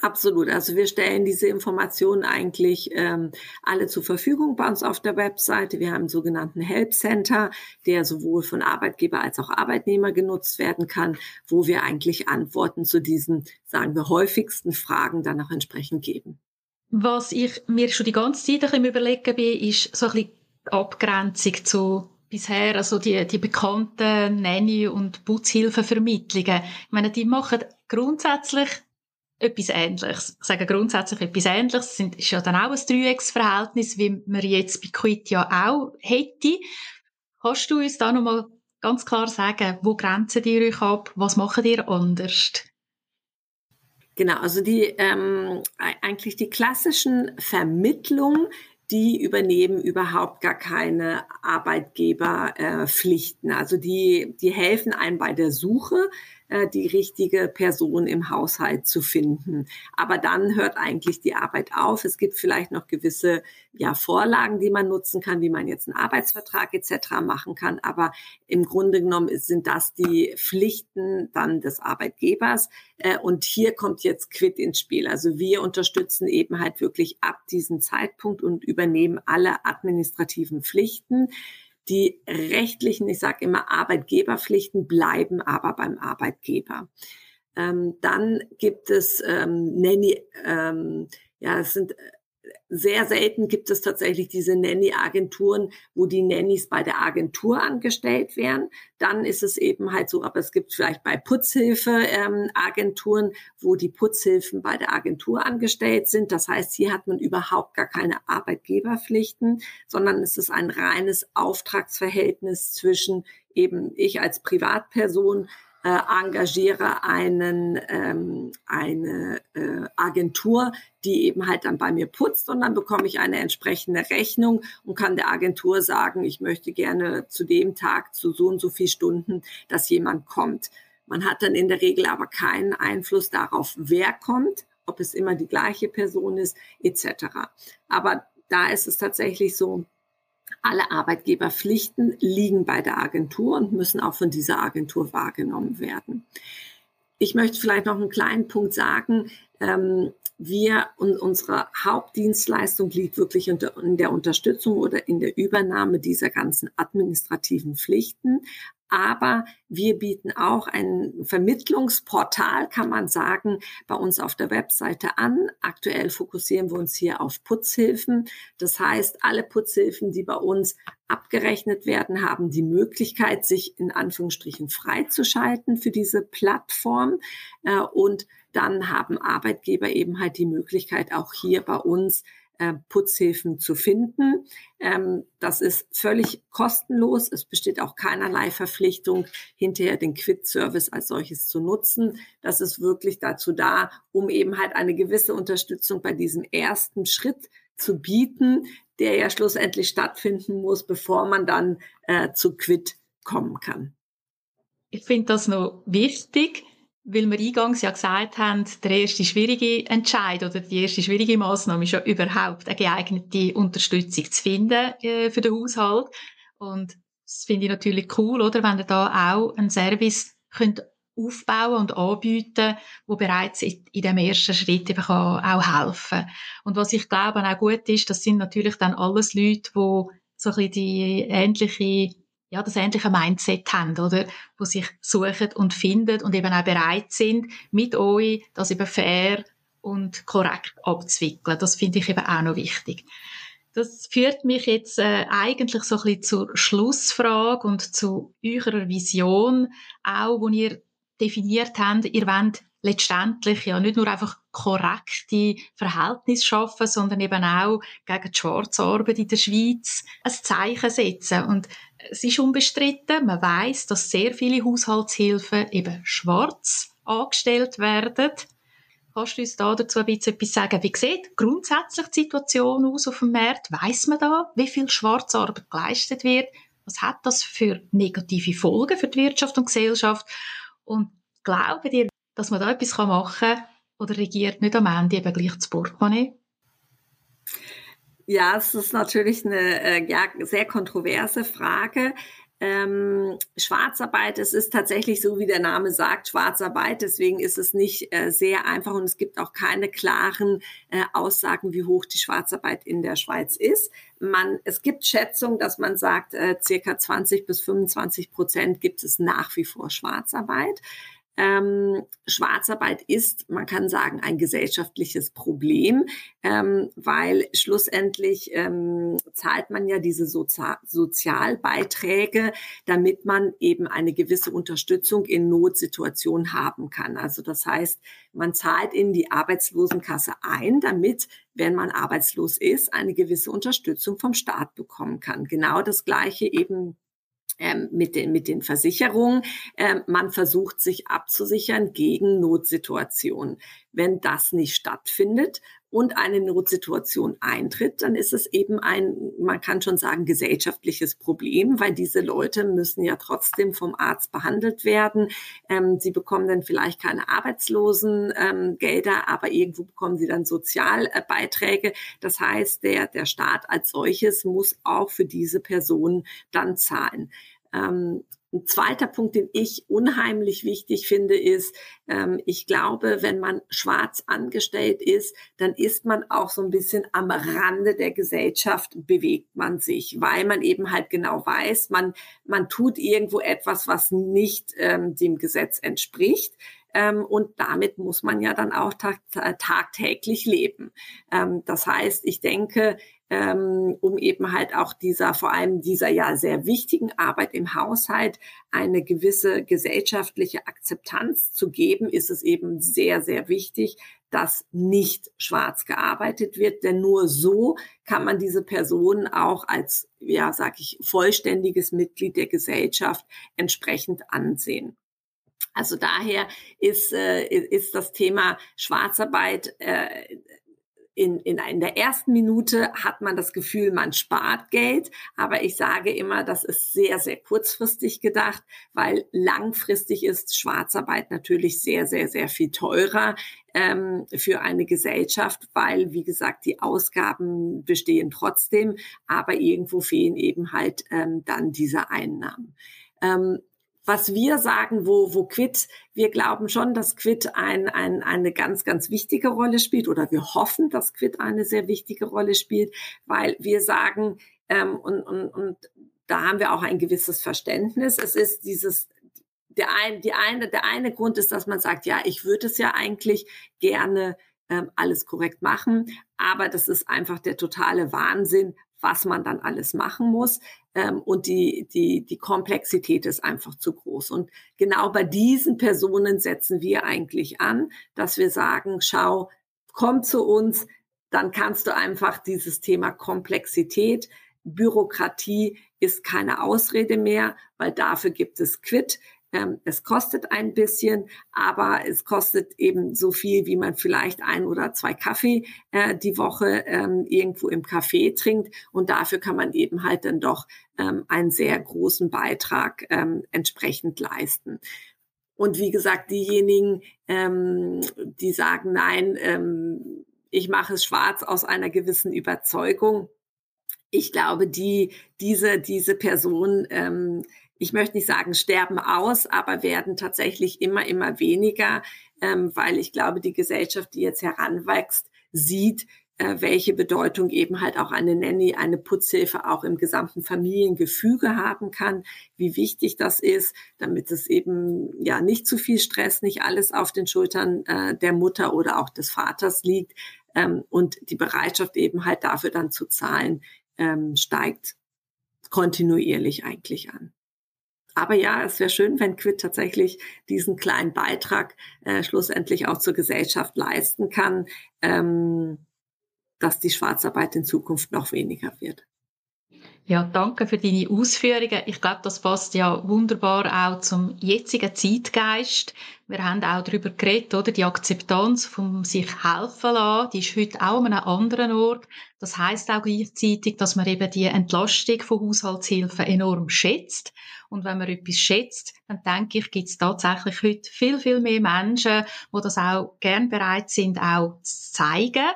Absolut. Also wir stellen diese Informationen eigentlich ähm, alle zur Verfügung bei uns auf der Webseite. Wir haben einen sogenannten Help Center, der sowohl von Arbeitgeber als auch Arbeitnehmer genutzt werden kann, wo wir eigentlich Antworten zu diesen, sagen wir, häufigsten Fragen dann auch entsprechend geben. Was ich mir schon die ganze Zeit ein bisschen überlegen bin, ist so ein bisschen Abgrenzung zu bisher, also die, die bekannten Nanny- und Putzhilfevermittlungen. Ich meine, die machen grundsätzlich etwas Ähnliches. Ich sage grundsätzlich etwas Ähnliches. Das ist ja dann auch ein Dreiecksverhältnis, wie man jetzt bei Quit ja auch hätte. Kannst du uns da nochmal ganz klar sagen, wo grenzen die euch ab? Was machen ihr anders? Genau, also die ähm, eigentlich die klassischen Vermittlungen, die übernehmen überhaupt gar keine Arbeitgeberpflichten. Äh, also die, die helfen einem bei der Suche die richtige Person im Haushalt zu finden. Aber dann hört eigentlich die Arbeit auf. Es gibt vielleicht noch gewisse ja, Vorlagen, die man nutzen kann, wie man jetzt einen Arbeitsvertrag etc. machen kann. Aber im Grunde genommen sind das die Pflichten dann des Arbeitgebers. Äh, und hier kommt jetzt Quit ins Spiel. Also wir unterstützen eben halt wirklich ab diesem Zeitpunkt und übernehmen alle administrativen Pflichten. Die rechtlichen, ich sage immer Arbeitgeberpflichten, bleiben aber beim Arbeitgeber. Ähm, dann gibt es ähm, Nanny, ähm, ja, es sind sehr selten gibt es tatsächlich diese Nanny-Agenturen, wo die Nannies bei der Agentur angestellt werden. Dann ist es eben halt so, aber es gibt vielleicht bei Putzhilfe-Agenturen, ähm, wo die Putzhilfen bei der Agentur angestellt sind. Das heißt, hier hat man überhaupt gar keine Arbeitgeberpflichten, sondern es ist ein reines Auftragsverhältnis zwischen eben ich als Privatperson äh, engagiere einen, ähm, eine äh, Agentur, die eben halt dann bei mir putzt und dann bekomme ich eine entsprechende Rechnung und kann der Agentur sagen, ich möchte gerne zu dem Tag zu so und so viel Stunden, dass jemand kommt. Man hat dann in der Regel aber keinen Einfluss darauf, wer kommt, ob es immer die gleiche Person ist, etc. Aber da ist es tatsächlich so, alle Arbeitgeberpflichten liegen bei der Agentur und müssen auch von dieser Agentur wahrgenommen werden. Ich möchte vielleicht noch einen kleinen Punkt sagen. Ähm, wir und unsere Hauptdienstleistung liegt wirklich in der Unterstützung oder in der Übernahme dieser ganzen administrativen Pflichten. Aber wir bieten auch ein Vermittlungsportal, kann man sagen, bei uns auf der Webseite an. Aktuell fokussieren wir uns hier auf Putzhilfen. Das heißt, alle Putzhilfen, die bei uns abgerechnet werden, haben die Möglichkeit, sich in Anführungsstrichen freizuschalten für diese Plattform. Äh, und dann haben Arbeitgeber eben halt die Möglichkeit, auch hier bei uns äh, Putzhilfen zu finden. Ähm, das ist völlig kostenlos. Es besteht auch keinerlei Verpflichtung, hinterher den Quit-Service als solches zu nutzen. Das ist wirklich dazu da, um eben halt eine gewisse Unterstützung bei diesem ersten Schritt zu bieten, der ja schlussendlich stattfinden muss, bevor man dann äh, zu Quit kommen kann. Ich finde das noch wichtig, weil wir eingangs ja gesagt haben, der erste schwierige Entscheid oder die erste schwierige Maßnahme ist ja überhaupt eine geeignete Unterstützung zu finden äh, für den Haushalt. Und das finde ich natürlich cool, oder, wenn ihr da auch einen Service könnt aufbauen und anbieten, wo bereits in, in dem ersten Schritt eben kann auch helfen. Und was ich glaube auch gut ist, das sind natürlich dann alles Leute, die so ein bisschen die ähnliche ja, das ähnliche Mindset haben, oder? Wo sich suchen und finden und eben auch bereit sind, mit euch das eben fair und korrekt abzuwickeln. Das finde ich eben auch noch wichtig. Das führt mich jetzt äh, eigentlich so ein bisschen zur Schlussfrage und zu eurer Vision, auch, wo ihr definiert habt, ihr wollt letztendlich ja nicht nur einfach korrekte Verhältnisse schaffen, sondern eben auch gegen die Schwarzarbeit in der Schweiz ein Zeichen setzen. Und es ist unbestritten, man weiß, dass sehr viele Haushaltshilfen eben schwarz angestellt werden. Kannst du uns da dazu ein bisschen etwas sagen? Wie sieht grundsätzlich die Situation aus auf dem Markt? Weiß man da, wie viel Schwarzarbeit geleistet wird? Was hat das für negative Folgen für die Wirtschaft und Gesellschaft? Und glauben ihr, dass man da etwas machen kann? Oder regiert nicht am Ende eben gleich das Portemonnaie? Ja, es ist natürlich eine äh, ja, sehr kontroverse Frage. Ähm, Schwarzarbeit, es ist tatsächlich so, wie der Name sagt, Schwarzarbeit. Deswegen ist es nicht äh, sehr einfach und es gibt auch keine klaren äh, Aussagen, wie hoch die Schwarzarbeit in der Schweiz ist. Man, es gibt Schätzungen, dass man sagt, äh, circa 20 bis 25 Prozent gibt es nach wie vor Schwarzarbeit. Ähm, Schwarzarbeit ist, man kann sagen, ein gesellschaftliches Problem, ähm, weil schlussendlich ähm, zahlt man ja diese Sozi Sozialbeiträge, damit man eben eine gewisse Unterstützung in Notsituationen haben kann. Also das heißt, man zahlt in die Arbeitslosenkasse ein, damit, wenn man arbeitslos ist, eine gewisse Unterstützung vom Staat bekommen kann. Genau das Gleiche eben ähm, mit, den, mit den Versicherungen. Ähm, man versucht sich abzusichern gegen Notsituationen. Wenn das nicht stattfindet und eine Notsituation eintritt, dann ist es eben ein, man kann schon sagen, gesellschaftliches Problem, weil diese Leute müssen ja trotzdem vom Arzt behandelt werden. Ähm, sie bekommen dann vielleicht keine Arbeitslosengelder, ähm, aber irgendwo bekommen sie dann Sozialbeiträge. Das heißt, der, der Staat als solches muss auch für diese Personen dann zahlen. Ähm, ein zweiter Punkt, den ich unheimlich wichtig finde, ist, ähm, ich glaube, wenn man schwarz angestellt ist, dann ist man auch so ein bisschen am Rande der Gesellschaft, bewegt man sich, weil man eben halt genau weiß, man, man tut irgendwo etwas, was nicht ähm, dem Gesetz entspricht. Ähm, und damit muss man ja dann auch tag tagtäglich leben. Ähm, das heißt, ich denke, ähm, um eben halt auch dieser, vor allem dieser ja sehr wichtigen Arbeit im Haushalt eine gewisse gesellschaftliche Akzeptanz zu geben, ist es eben sehr, sehr wichtig, dass nicht schwarz gearbeitet wird, denn nur so kann man diese Personen auch als, ja, sag ich, vollständiges Mitglied der Gesellschaft entsprechend ansehen. Also daher ist, äh, ist das Thema Schwarzarbeit äh, in, in, in der ersten Minute hat man das Gefühl, man spart Geld, aber ich sage immer, das ist sehr, sehr kurzfristig gedacht, weil langfristig ist Schwarzarbeit natürlich sehr, sehr, sehr viel teurer ähm, für eine Gesellschaft, weil, wie gesagt, die Ausgaben bestehen trotzdem, aber irgendwo fehlen eben halt ähm, dann diese Einnahmen. Ähm, was wir sagen, wo, wo Quid, wir glauben schon, dass Quid ein, ein, eine ganz, ganz wichtige Rolle spielt oder wir hoffen, dass Quid eine sehr wichtige Rolle spielt, weil wir sagen, ähm, und, und, und da haben wir auch ein gewisses Verständnis. Es ist dieses, der ein, die eine, der eine Grund ist, dass man sagt, ja, ich würde es ja eigentlich gerne ähm, alles korrekt machen, aber das ist einfach der totale Wahnsinn, was man dann alles machen muss. Ähm, und die, die, die Komplexität ist einfach zu groß. Und genau bei diesen Personen setzen wir eigentlich an, dass wir sagen, schau, komm zu uns, dann kannst du einfach dieses Thema Komplexität, Bürokratie ist keine Ausrede mehr, weil dafür gibt es Quit. Ähm, es kostet ein bisschen, aber es kostet eben so viel, wie man vielleicht ein oder zwei Kaffee äh, die Woche ähm, irgendwo im Café trinkt. Und dafür kann man eben halt dann doch ähm, einen sehr großen Beitrag ähm, entsprechend leisten. Und wie gesagt, diejenigen, ähm, die sagen, nein, ähm, ich mache es schwarz aus einer gewissen Überzeugung. Ich glaube, die, diese, diese Person, ähm, ich möchte nicht sagen, sterben aus, aber werden tatsächlich immer, immer weniger, ähm, weil ich glaube, die Gesellschaft, die jetzt heranwächst, sieht, äh, welche Bedeutung eben halt auch eine Nanny, eine Putzhilfe auch im gesamten Familiengefüge haben kann, wie wichtig das ist, damit es eben ja nicht zu viel Stress, nicht alles auf den Schultern äh, der Mutter oder auch des Vaters liegt ähm, und die Bereitschaft eben halt dafür dann zu zahlen ähm, steigt kontinuierlich eigentlich an. Aber ja, es wäre schön, wenn Quid tatsächlich diesen kleinen Beitrag äh, schlussendlich auch zur Gesellschaft leisten kann, ähm, dass die Schwarzarbeit in Zukunft noch weniger wird. Ja, danke für deine Ausführungen. Ich glaube, das passt ja wunderbar auch zum jetzigen Zeitgeist. Wir haben auch darüber geredet, oder? Die Akzeptanz vom sich helfen lassen, die ist heute auch an einem anderen Ort. Das heißt auch gleichzeitig, dass man eben die Entlastung von Haushaltshilfen enorm schätzt. Und wenn man etwas schätzt, dann denke ich, gibt es tatsächlich heute viel, viel mehr Menschen, die das auch gern bereit sind, auch zu zeigen.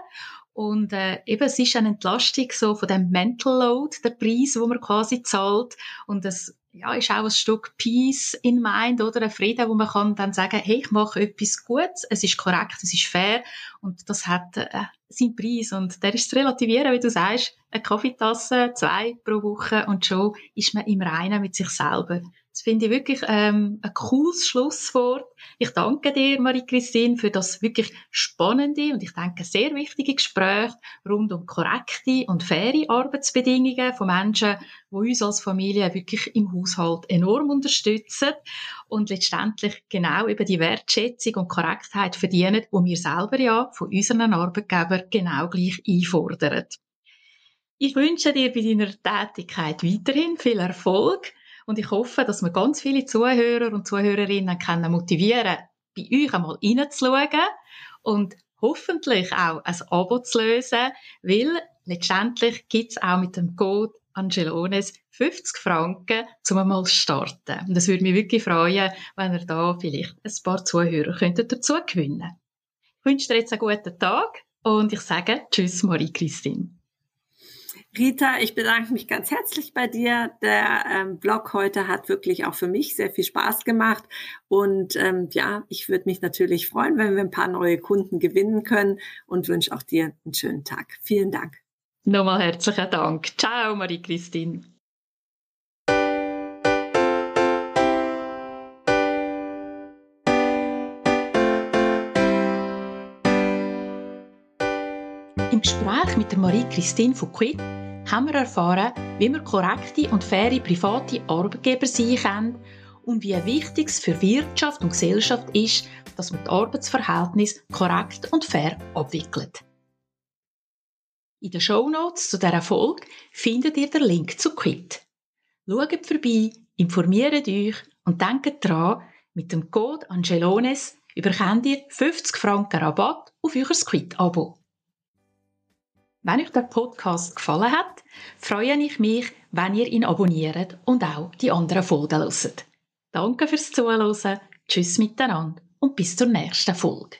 Und äh, eben, es ist eine Entlastung so von dem Mental Load, der Preis, wo man quasi zahlt. Und es ja, ist auch ein Stück Peace in Mind oder? Ein Frieden, wo man kann dann sagen, hey, ich mache etwas Gutes, es ist korrekt, es ist fair. Und das hat äh, seinen Preis. Und der ist zu relativieren, wie du sagst, eine Kaffeetasse, zwei pro Woche. Und schon ist man im Reinen mit sich selber. Das finde ich wirklich ähm, ein cooles Schlusswort. Ich danke dir, Marie-Christine, für das wirklich spannende und ich denke sehr wichtige Gespräch rund um korrekte und faire Arbeitsbedingungen von Menschen, die uns als Familie wirklich im Haushalt enorm unterstützen und letztendlich genau über die Wertschätzung und Korrektheit verdienen, die wir selber ja von unseren Arbeitgebern genau gleich einfordern. Ich wünsche dir bei deiner Tätigkeit weiterhin viel Erfolg und ich hoffe, dass wir ganz viele Zuhörer und Zuhörerinnen können motivieren, bei euch einmal reinzuschauen und hoffentlich auch ein Abo zu lösen, weil letztendlich gibt es auch mit dem Code Angelones 50 Franken, um einmal zu starten. Und es würde mich wirklich freuen, wenn ihr da vielleicht ein paar Zuhörer könntet dazu gewinnen Ich wünsche dir jetzt einen guten Tag und ich sage Tschüss, Marie-Christine. Rita, ich bedanke mich ganz herzlich bei dir. Der ähm, Blog heute hat wirklich auch für mich sehr viel Spaß gemacht. Und ähm, ja, ich würde mich natürlich freuen, wenn wir ein paar neue Kunden gewinnen können und wünsche auch dir einen schönen Tag. Vielen Dank. Nochmal herzlichen Dank. Ciao, Marie-Christine. Im Gespräch mit der Marie-Christine von Quid haben wir erfahren, wie man korrekte und faire private Arbeitgeber sein kann und wie wichtig es für Wirtschaft und Gesellschaft ist, dass man die Arbeitsverhältnisse korrekt und fair abwickelt. In den Shownotes zu dieser Folge findet ihr den Link zu Quit. Schaut vorbei, informiert euch und denkt daran, mit dem Code Angelones überkommt ihr 50 Franken Rabatt auf euer Quit-Abo. Wenn euch der Podcast gefallen hat, freue ich mich, wenn ihr ihn abonniert und auch die anderen Folgen hört. Danke fürs Zuhören, tschüss miteinander und bis zur nächsten Folge.